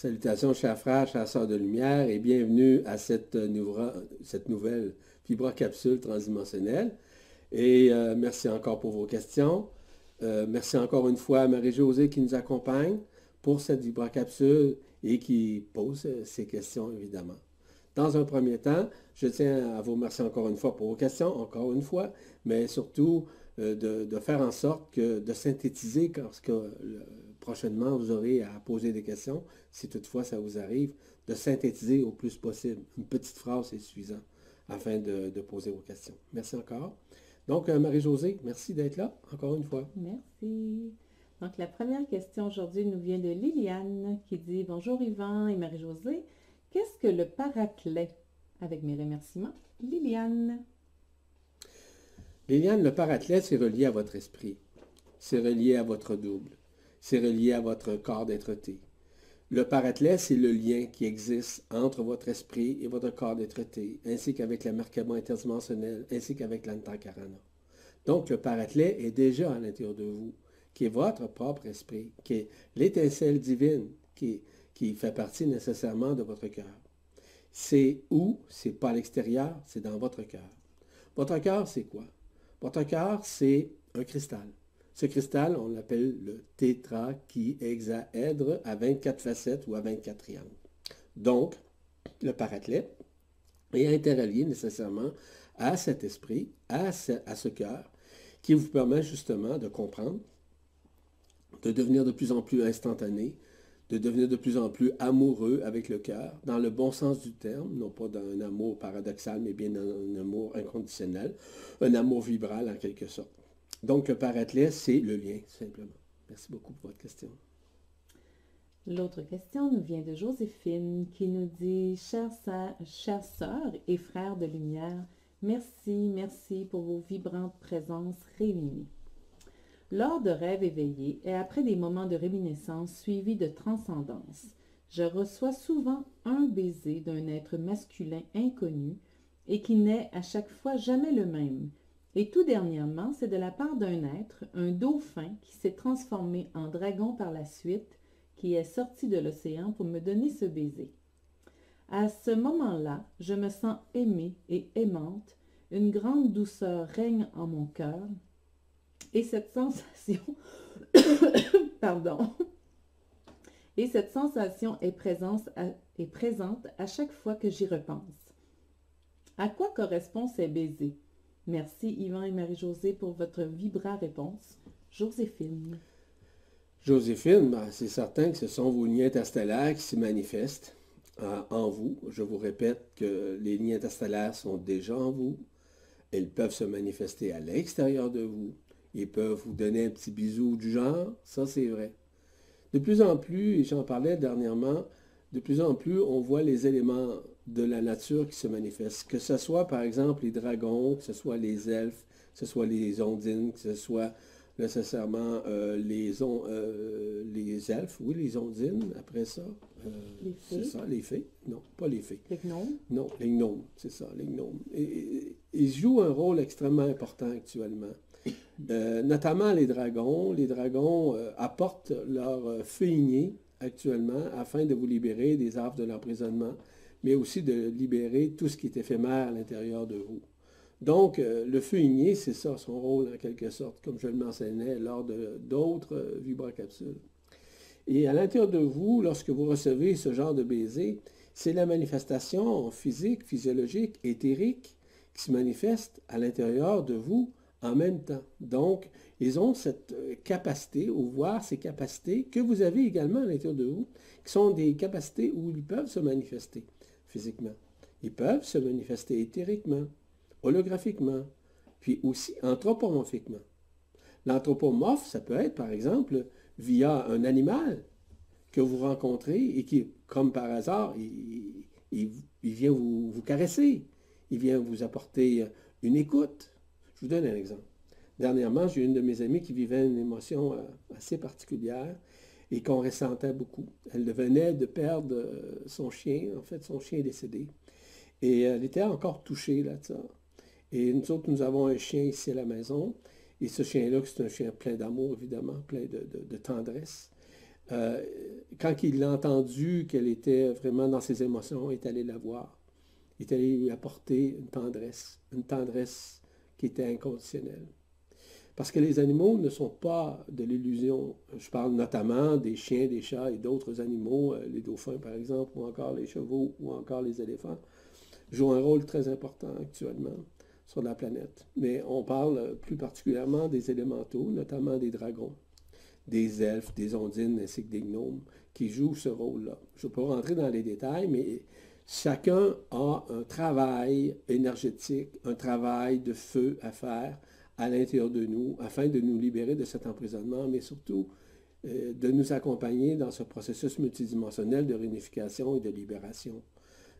Salutations, chers frères, chers sœurs de lumière, et bienvenue à cette, cette nouvelle fibrocapsule transdimensionnelle. Et euh, merci encore pour vos questions. Euh, merci encore une fois à Marie-Josée qui nous accompagne pour cette vibrocapsule et qui pose ces questions, évidemment. Dans un premier temps, je tiens à vous remercier encore une fois pour vos questions, encore une fois, mais surtout euh, de, faire en sorte que de synthétiser lorsque prochainement vous aurez à poser des questions, si toutefois ça vous arrive, de synthétiser au plus possible. Une petite phrase est suffisant afin de, poser vos questions. Merci encore. Donc, euh, Marie-Josée, merci d'être là, encore une fois. Merci. Donc, la première question aujourd'hui nous vient de Liliane qui dit Bonjour Yvan et Marie-Josée. Qu'est-ce que le paraclet Avec mes remerciements, Liliane. Liliane, le paraclet, c'est relié à votre esprit. C'est relié à votre double. C'est relié à votre corps d'être-té. Le paraclet, c'est le lien qui existe entre votre esprit et votre corps d'être-té, ainsi qu'avec le marquement interdimensionnel, ainsi qu'avec l'antakarana. Donc, le paraclet est déjà à l'intérieur de vous, qui est votre propre esprit, qui est l'étincelle divine, qui qui fait partie nécessairement de votre cœur. C'est où? C'est pas à l'extérieur, c'est dans votre cœur. Votre cœur, c'est quoi? Votre cœur, c'est un cristal. Ce cristal, on l'appelle le tétrahexaèdre à 24 facettes ou à 24 triangles. Donc, le paraclet est interrelié nécessairement à cet esprit, à ce, cœur, qui vous permet justement de comprendre, de devenir de plus en plus instantané, de devenir de plus en plus amoureux avec le cœur, dans le bon sens du terme, non pas d'un amour paradoxal, mais bien un amour inconditionnel, un amour vibral en quelque sorte. Donc le paraclet, c'est le lien, simplement. Merci beaucoup pour votre question. L'autre question nous vient de Joséphine qui nous dit Chères sœurs et frères de lumière, merci, merci pour vos vibrantes présences réunies. Lors de rêves éveillés et après des moments de réminiscence suivis de transcendance, je reçois souvent un baiser d'un être masculin inconnu et qui n'est à chaque fois jamais le même. Et tout dernièrement, c'est de la part d'un être, un dauphin, qui s'est transformé en dragon par la suite, qui est sorti de l'océan pour me donner ce baiser. À ce moment-là, je me sens aimée et aimante, une grande douceur règne en mon cœur, et cette sensation, pardon, et cette sensation est, présente à chaque fois que j'y repense. À quoi correspondent ces baisers? Merci Yvan et Marie-Josée pour votre vibra réponse. Joséphine. Joséphine, ben, c'est certain que ce sont vos liens interstellaires qui se manifestent euh, en vous. Je vous répète que les liens interstellaires sont déjà en vous. Elles peuvent se manifester à l'extérieur de vous. Ils peuvent vous donner un petit bisou du genre, ça c'est vrai. De plus en plus, et j'en parlais dernièrement, de plus en plus, on voit les éléments de la nature qui se manifestent. Que ce soit par exemple les dragons, que ce soit les elfes, que ce soit les ondines, que ce soit nécessairement euh, les, euh, les elfes, oui, les ondines, après ça. Euh, les fées. C'est ça, les fées. Non, pas les fées. Les gnomes. Non, les gnomes, c'est ça, les gnomes. ils jouent un rôle extrêmement important actuellement. Euh, notamment les dragons. Les dragons apportent leur feuilligné actuellement afin de vous libérer des arbres de l'emprisonnement, mais aussi de libérer tout ce qui est éphémère à l'intérieur de vous. Donc, le feuilligné, c'est ça son rôle en quelque sorte, comme je le mentionnais lors d'autres vibrocapsules. Et à l'intérieur de vous, lorsque vous recevez ce genre de baiser, c'est la manifestation physique, physiologique, éthérique qui se manifeste à l'intérieur de vous en même temps. Donc, ils ont cette euh, capacité, ou voir ces capacités que vous avez également à l'intérieur de vous, qui sont des capacités où ils peuvent se manifester physiquement. Ils peuvent se manifester éthériquement, holographiquement, puis aussi anthropomorphiquement. L'anthropomorphe, ça peut être, par exemple, via un animal que vous rencontrez et qui, comme par hasard, il, vient vous, vous caresser, il vient vous apporter une écoute, je vous donne un exemple. Dernièrement, j'ai une de mes amies qui vivait une émotion euh, assez particulière et qu'on ressentait beaucoup. Elle venait de perdre euh, son chien, en fait, son chien décédé. Et elle était encore touchée là ça. Et nous autres, nous avons un chien ici à la maison. Et ce chien-là, c'est un chien plein d'amour, évidemment, plein de, tendresse. euh, quand il a entendu qu'elle était vraiment dans ses émotions, est allé la voir. Il est allé lui apporter une tendresse, une tendresse qui était inconditionnelle. Parce que les animaux ne sont pas de l'illusion. Je parle notamment des chiens, des chats et d'autres animaux, euh, les dauphins par exemple, ou encore les chevaux, ou encore les éléphants, jouent un rôle très important actuellement sur la planète. Mais on parle plus particulièrement des élémentaux, notamment des dragons, des elfes, des ondines ainsi que des gnomes, qui jouent ce rôle-là. Je ne vais pas rentrer dans les détails, mais chacun a un travail énergétique, un travail de feu à faire à l'intérieur de nous afin de nous libérer de cet emprisonnement, mais surtout euh, de nous accompagner dans ce processus multidimensionnel de réunification et de libération.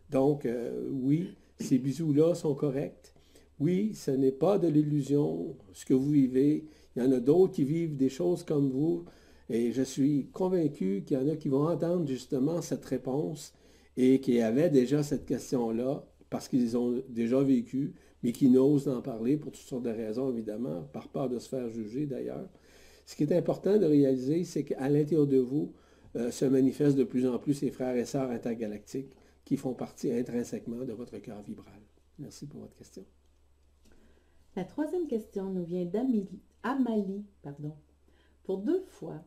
Donc, euh, oui, ces bisous-là sont corrects. Oui, ce n'est pas de l'illusion, ce que vous vivez. Il y en a d'autres qui vivent des choses comme vous. Et je suis convaincu qu'il y en a qui vont entendre justement cette réponse et qui avaient déjà cette question-là parce qu'ils ont déjà vécu, mais qui n'osent en parler pour toutes sortes de raisons, évidemment, par peur de se faire juger d'ailleurs. Ce qui est important de réaliser, c'est qu'à l'intérieur de vous euh, se manifestent de plus en plus ces frères et sœurs intergalactiques qui font partie intrinsèquement de votre cœur vibral. Merci pour votre question. La troisième question nous vient d'Amalie. Pardon. Pour deux fois,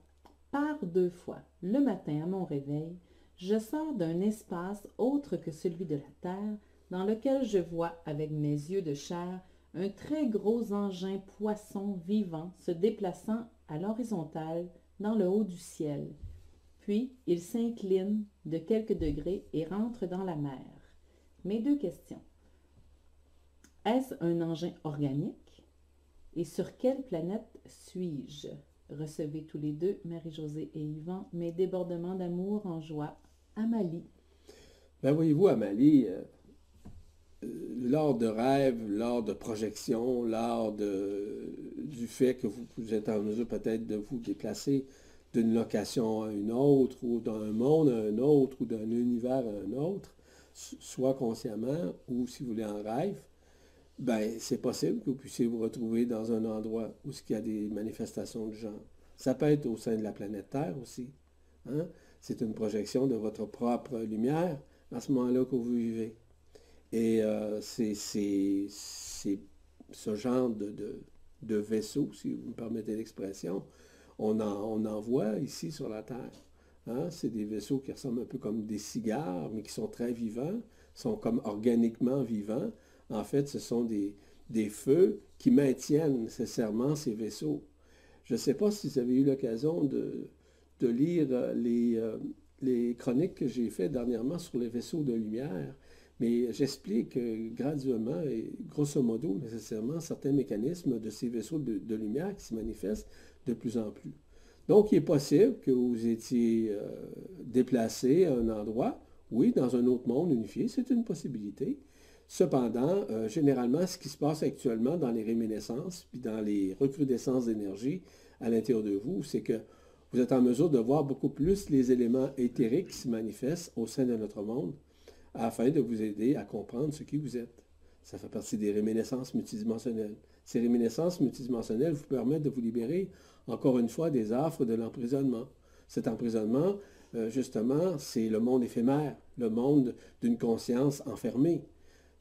par deux fois, le matin à mon réveil, je sors d'un espace autre que celui de la Terre dans lequel je vois avec mes yeux de chair un très gros engin poisson vivant se déplaçant à l'horizontale dans le haut du ciel. Puis il s'incline de quelques degrés et rentre dans la mer. Mes deux questions. Est-ce un engin organique? Et sur quelle planète suis-je? Recevez tous les deux, Marie-Josée et Yvan, mes débordements d'amour en joie. Amalie. Ben voyez-vous, Amalie, euh, lors de rêves, lors de projections, lors de, du fait que vous, êtes en mesure peut-être de vous déplacer d'une location à une autre, ou d'un monde à un autre, ou d'un univers à un autre, soit consciemment ou si vous voulez en rêve, ben c'est possible que vous puissiez vous retrouver dans un endroit où il y a des manifestations de genre. Ça peut être au sein de la planète Terre aussi. Hein? C'est une projection de votre propre lumière à ce moment-là que vous vivez. Et euh, c'est ce genre de, vaisseau, si vous me permettez l'expression, on en, voit ici sur la Terre. Hein. C'est des vaisseaux qui ressemblent un peu comme des cigares, mais qui sont très vivants, sont comme organiquement vivants. En fait, ce sont des, feux qui maintiennent nécessairement ces vaisseaux. Je ne sais pas si vous avez eu l'occasion de, lire les, euh, les chroniques que j'ai faites dernièrement sur les vaisseaux de lumière. Mais j'explique graduellement et grosso modo nécessairement certains mécanismes de ces vaisseaux de, lumière qui se manifestent de plus en plus. Donc, il est possible que vous étiez euh, déplacé à un endroit, oui, dans un autre monde unifié, c'est une possibilité. Cependant, euh, généralement, ce qui se passe actuellement dans les réminiscences, puis dans les recrudescences d'énergie à l'intérieur de vous, c'est que vous êtes en mesure de voir beaucoup plus les éléments éthériques qui se manifestent au sein de notre monde afin de vous aider à comprendre ce qui vous êtes. Ça fait partie des réminiscences multidimensionnelles. Ces réminiscences multidimensionnelles vous permettent de vous libérer, encore une fois, des affres de l'emprisonnement. Cet emprisonnement, euh, justement, c'est le monde éphémère, le monde d'une conscience enfermée.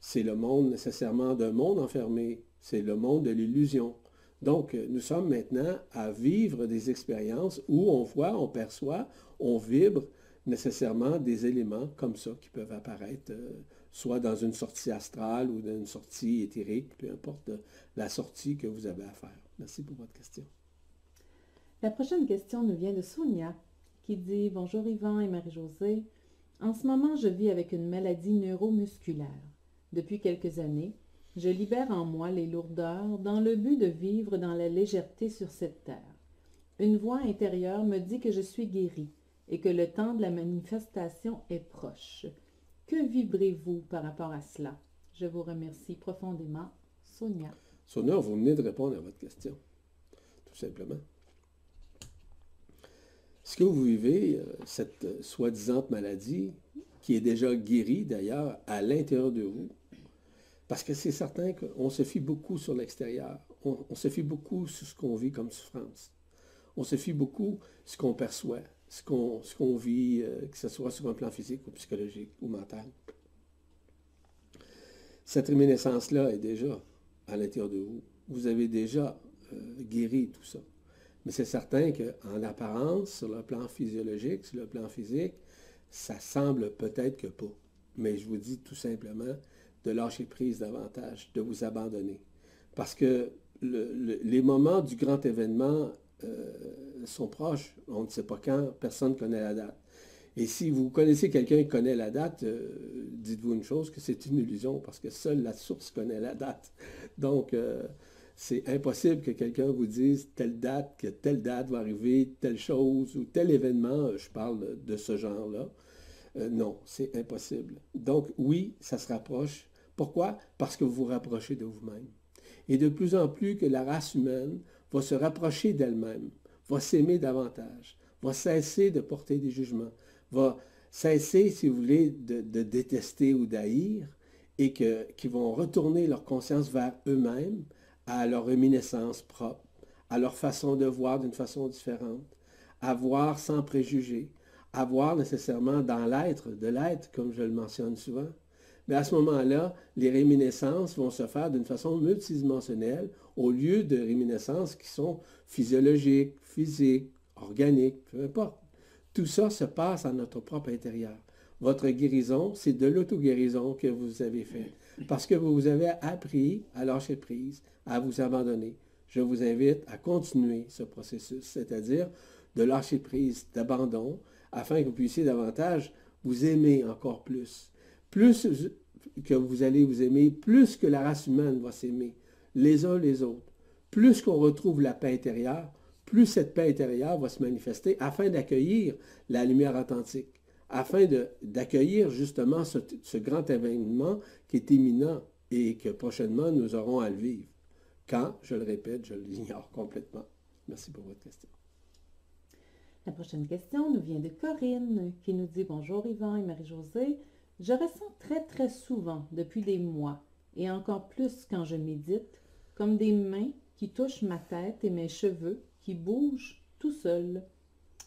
C'est le monde nécessairement d'un monde enfermé. C'est le monde de l'illusion. Donc, nous sommes maintenant à vivre des expériences où on voit, on perçoit, on vibre nécessairement des éléments comme ça qui peuvent apparaître, euh, soit dans une sortie astrale ou dans une sortie éthérique, peu importe la sortie que vous avez à faire. Merci pour votre question. La prochaine question nous vient de Sonia qui dit Bonjour Yvan et Marie-Josée. En ce moment, je vis avec une maladie neuromusculaire. Depuis quelques années, je libère en moi les lourdeurs dans le but de vivre dans la légèreté sur cette terre. Une voix intérieure me dit que je suis guérie et que le temps de la manifestation est proche. Que vibrez-vous par rapport à cela? Je vous remercie profondément. Sonia. Sonia, vous venez de répondre à votre question, tout simplement. Ce que vous vivez, euh, cette soi-disant maladie, qui est déjà guérie d'ailleurs à l'intérieur de vous, parce que c'est certain qu'on se fie beaucoup sur l'extérieur, on, on, se fie beaucoup sur ce qu'on vit comme souffrance, on se fie beaucoup sur ce qu'on perçoit, ce qu'on vit, euh, que ce soit sur un plan physique ou psychologique ou mental. Cette réminiscence-là est déjà à l'intérieur de vous. Vous avez déjà euh, guéri tout ça. Mais c'est certain qu'en apparence, sur le plan physiologique, sur le plan physique, ça semble peut-être que pas. Mais je vous dis tout simplement de lâcher prise davantage, de vous abandonner. Parce que les moments du grand événement euh, sont proches. On ne sait pas quand, personne ne connaît la date. Et si vous connaissez quelqu'un qui connaît la date, euh, dites-vous une chose, que c'est une illusion, parce que seule la source connaît la date. Donc, euh, c'est impossible que quelqu'un vous dise telle date, que telle date va arriver, telle chose ou tel événement, je parle de ce genre-là. non, c'est impossible. Donc, oui, ça se rapproche. Pourquoi? Parce que vous vous rapprochez de vous-même. Et de plus en plus que la race humaine va se rapprocher d'elle-même, va s'aimer davantage, va cesser de porter des jugements, va cesser, si vous voulez, de, détester ou d'haïr, et que, qui vont retourner leur conscience vers eux-mêmes, à leur réminiscence propre, à leur façon de voir d'une façon différente, à voir sans préjugés, à voir nécessairement dans l'être de l'être, comme je le mentionne souvent, mais à ce moment-là, les réminiscences vont se faire d'une façon multidimensionnelle au lieu de réminiscences qui sont physiologiques, physiques, organiques, peu importe. Tout ça se passe à notre propre intérieur. Votre guérison, c'est de l'auto-guérison que vous avez fait. Parce que vous avez appris à lâcher prise, à vous abandonner. Je vous invite à continuer ce processus, c'est-à-dire de lâcher prise, d'abandon, afin que vous puissiez davantage vous aimer encore plus plus que vous allez vous aimer, plus que la race humaine va s'aimer, les uns les autres. Plus qu'on retrouve la paix intérieure, plus cette paix intérieure va se manifester afin d'accueillir la lumière authentique, afin d'accueillir justement ce, grand événement qui est imminent et que prochainement nous aurons à le vivre. Quand, je le répète, je l'ignore complètement. Merci pour votre question. La prochaine question nous vient de Corinne qui nous dit Bonjour Yvan et Marie-Josée. Je ressens très très souvent depuis des mois, et encore plus quand je médite, comme des mains qui touchent ma tête et mes cheveux qui bougent tout seuls.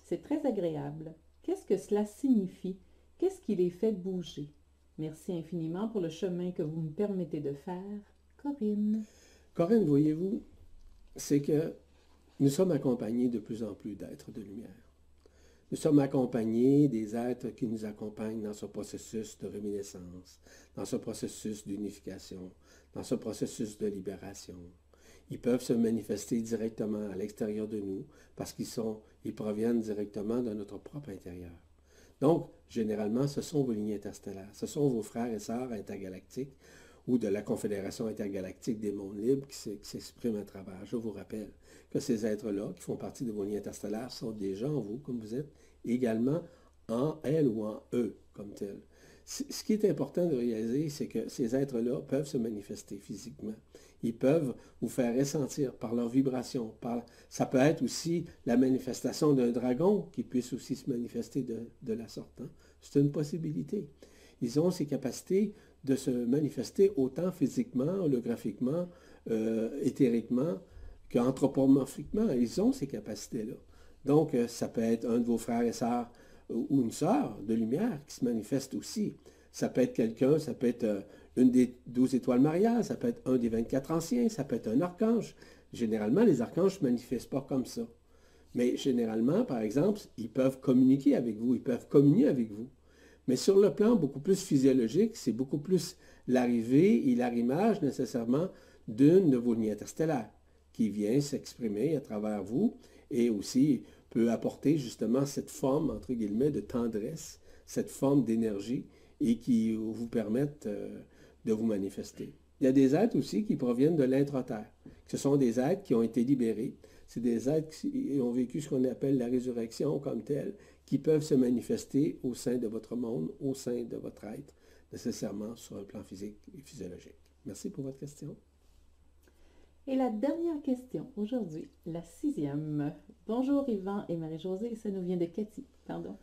C'est très agréable. Qu'est-ce que cela signifie? Qu'est-ce qui les fait bouger? Merci infiniment pour le chemin que vous me permettez de faire. Corinne. Corinne, voyez-vous, c'est que nous sommes accompagnés de plus en plus d'êtres de lumière. Nous sommes accompagnés des êtres qui nous accompagnent dans ce processus de réminiscence, dans ce processus d'unification, dans ce processus de libération. Ils peuvent se manifester directement à l'extérieur de nous parce qu'ils sont, ils proviennent directement de notre propre intérieur. Donc, généralement, ce sont vos lignes interstellaires, ce sont vos frères et sœurs intergalactiques ou de la Confédération intergalactique des mondes libres qui s'expriment à travers. Je vous rappelle que ces êtres-là, qui font partie de vos lignes interstellaires, sont déjà en vous, comme vous êtes, également en elle ou en eux, comme tel. Ce qui est important de réaliser, c'est que ces êtres-là peuvent se manifester physiquement. Ils peuvent vous faire ressentir par leur vibration. Par... Ça peut être aussi la manifestation d'un dragon qui puisse aussi se manifester de, la sorte. Hein. C'est une possibilité. Ils ont ces capacités de se manifester autant physiquement, holographiquement, euh, éthériquement qu'anthropomorphiquement. Ils ont ces capacités-là. Donc, euh, ça peut être un de vos frères et sœurs euh, ou une sœur de lumière qui se manifeste aussi. Ça peut être quelqu'un, ça peut être une des douze étoiles mariales, ça peut être un des 24 anciens, ça peut être un archange. Généralement, les archanges ne se manifestent pas comme ça. Mais généralement, par exemple, ils peuvent communiquer avec vous, ils peuvent communier avec vous. Mais sur le plan beaucoup plus physiologique, c'est beaucoup plus l'arrivée et l'arrimage nécessairement d'une de vos lignes interstellaires qui vient s'exprimer à travers vous et aussi peut apporter justement cette forme, entre guillemets, de tendresse, cette forme d'énergie et qui vous permettent euh, de vous manifester. Il y a des êtres aussi qui proviennent de l'intra-terre. Ce sont des êtres qui ont été libérés. C'est des êtres qui ont vécu ce qu'on appelle la résurrection comme telle, qui peuvent se manifester au sein de votre monde, au sein de votre être, nécessairement sur un plan physique et physiologique. Merci pour votre question. Et la dernière question aujourd'hui, la sixième. Bonjour Yvan et Marie-Josée, ça nous vient de Cathy, pardon.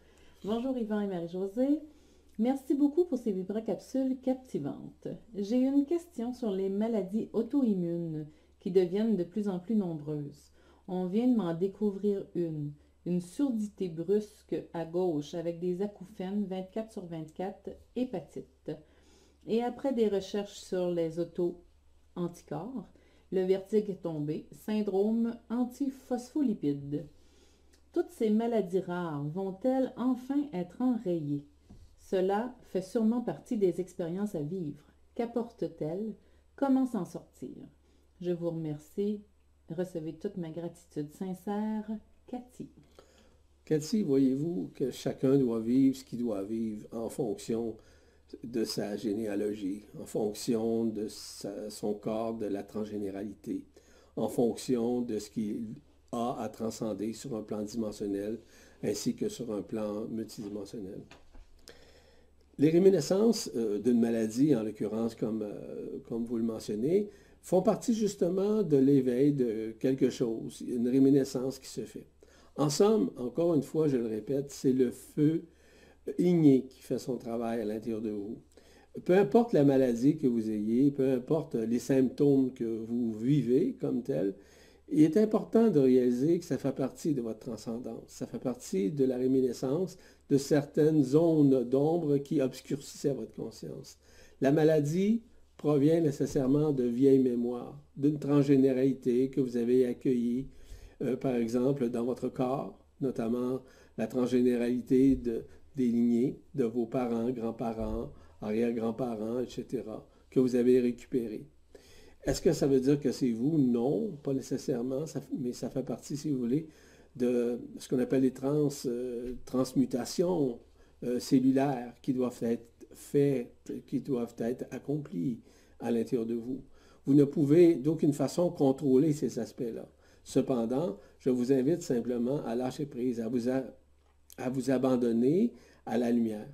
Bonjour Yvan et Marie-Josée. Merci beaucoup pour ces vibracapsules captivantes. J'ai une question sur les maladies auto-immunes qui deviennent de plus en plus nombreuses. On vient de m'en découvrir une une surdité brusque à gauche avec des acouphènes 24 sur 24, hépatite. Et après des recherches sur les auto-anticorps, le vertige est tombé, syndrome antiphospholipide. Toutes ces maladies rares vont-elles enfin être enrayées? Cela fait sûrement partie des expériences à vivre. Qu'apporte-t-elle? Comment s'en sortir? Je vous remercie. Recevez toute ma gratitude sincère, Cathy. Cathy, voyez-vous que chacun doit vivre ce qu'il doit vivre en fonction de sa généalogie, en fonction de son corps, de la transgénéralité, en fonction de ce qu'il a à transcender sur un plan dimensionnel ainsi que sur un plan multidimensionnel. Les réminiscences euh, d'une maladie, en l'occurrence comme, euh, comme vous le mentionnez, font partie justement de l'éveil de quelque chose, une réminiscence qui se fait. En somme, encore une fois, je le répète, c'est le feu igné qui fait son travail à l'intérieur de vous. Peu importe la maladie que vous ayez, peu importe les symptômes que vous vivez comme tels, il est important de réaliser que ça fait partie de votre transcendance, ça fait partie de la réminiscence de certaines zones d'ombre qui obscurcissaient votre conscience. La maladie provient nécessairement de vieilles mémoires, d'une transgénéralité que vous avez accueillie, euh, par exemple, dans votre corps, notamment la transgénéralité de, des lignées de vos parents, grands-parents, arrière-grands-parents, etc., que vous avez récupéré. Est-ce que ça veut dire que c'est vous? Non, pas nécessairement, mais ça fait partie, si vous voulez, de ce qu'on appelle les euh, transmutations euh, cellulaires qui doivent être faites, qui doivent être accomplies à l'intérieur de vous. Vous ne pouvez d'aucune façon contrôler ces aspects-là. Cependant, je vous invite simplement à lâcher prise, à vous, abandonner à la lumière.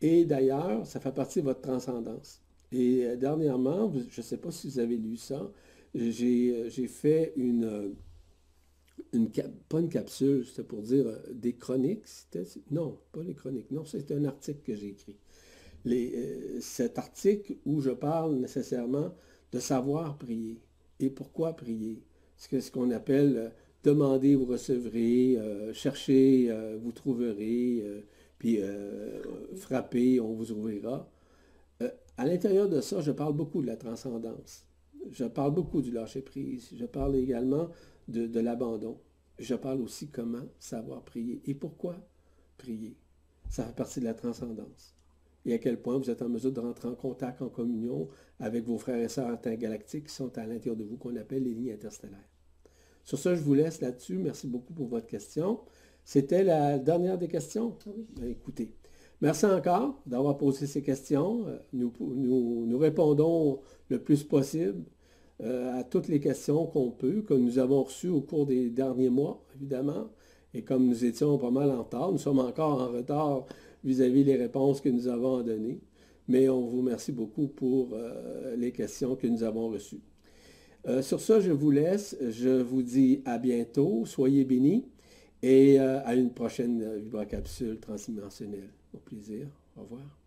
Et d'ailleurs, ça fait partie de votre transcendance. Et euh, dernièrement, je ne sais pas si vous avez lu ça, j'ai euh, fait une, euh, une, pas une capsule, c'était pour dire des chroniques. Non, pas les chroniques. Non, c'est un article que j'ai écrit. Cet article où je parle nécessairement de savoir prier. Et pourquoi prier? Ce qu'on appelle demander, vous recevrez, chercher, vous trouverez, puis frapper, on vous ouvrira. À l'intérieur de ça, je parle beaucoup de la transcendance. Je parle beaucoup du lâcher-prise. Je parle également de, l'abandon. Je parle aussi comment savoir prier. Et pourquoi prier? Ça fait partie de la transcendance. Et à quel point vous êtes en mesure de rentrer en contact, en communion avec vos frères et sœurs intergalactiques qui sont à l'intérieur de vous, qu'on appelle les lignes interstellaires. Sur ça, je vous laisse là-dessus. Merci beaucoup pour votre question. C'était la dernière des questions? Oui. Ben, écoutez, Merci encore d'avoir posé ces questions. Euh, nous, nous, répondons le plus possible euh, à toutes les questions qu'on peut, que nous avons reçues au cours des derniers mois, évidemment. Et comme nous étions pas mal en retard, nous sommes encore en retard vis-à-vis des réponses que nous avons à donner. Mais on vous remercie beaucoup pour euh, les questions que nous avons reçues. sur ça, je vous laisse. Je vous dis à bientôt. Soyez bénis et à une prochaine vibracapsule transdimensionnelle. Au plaisir. Au revoir.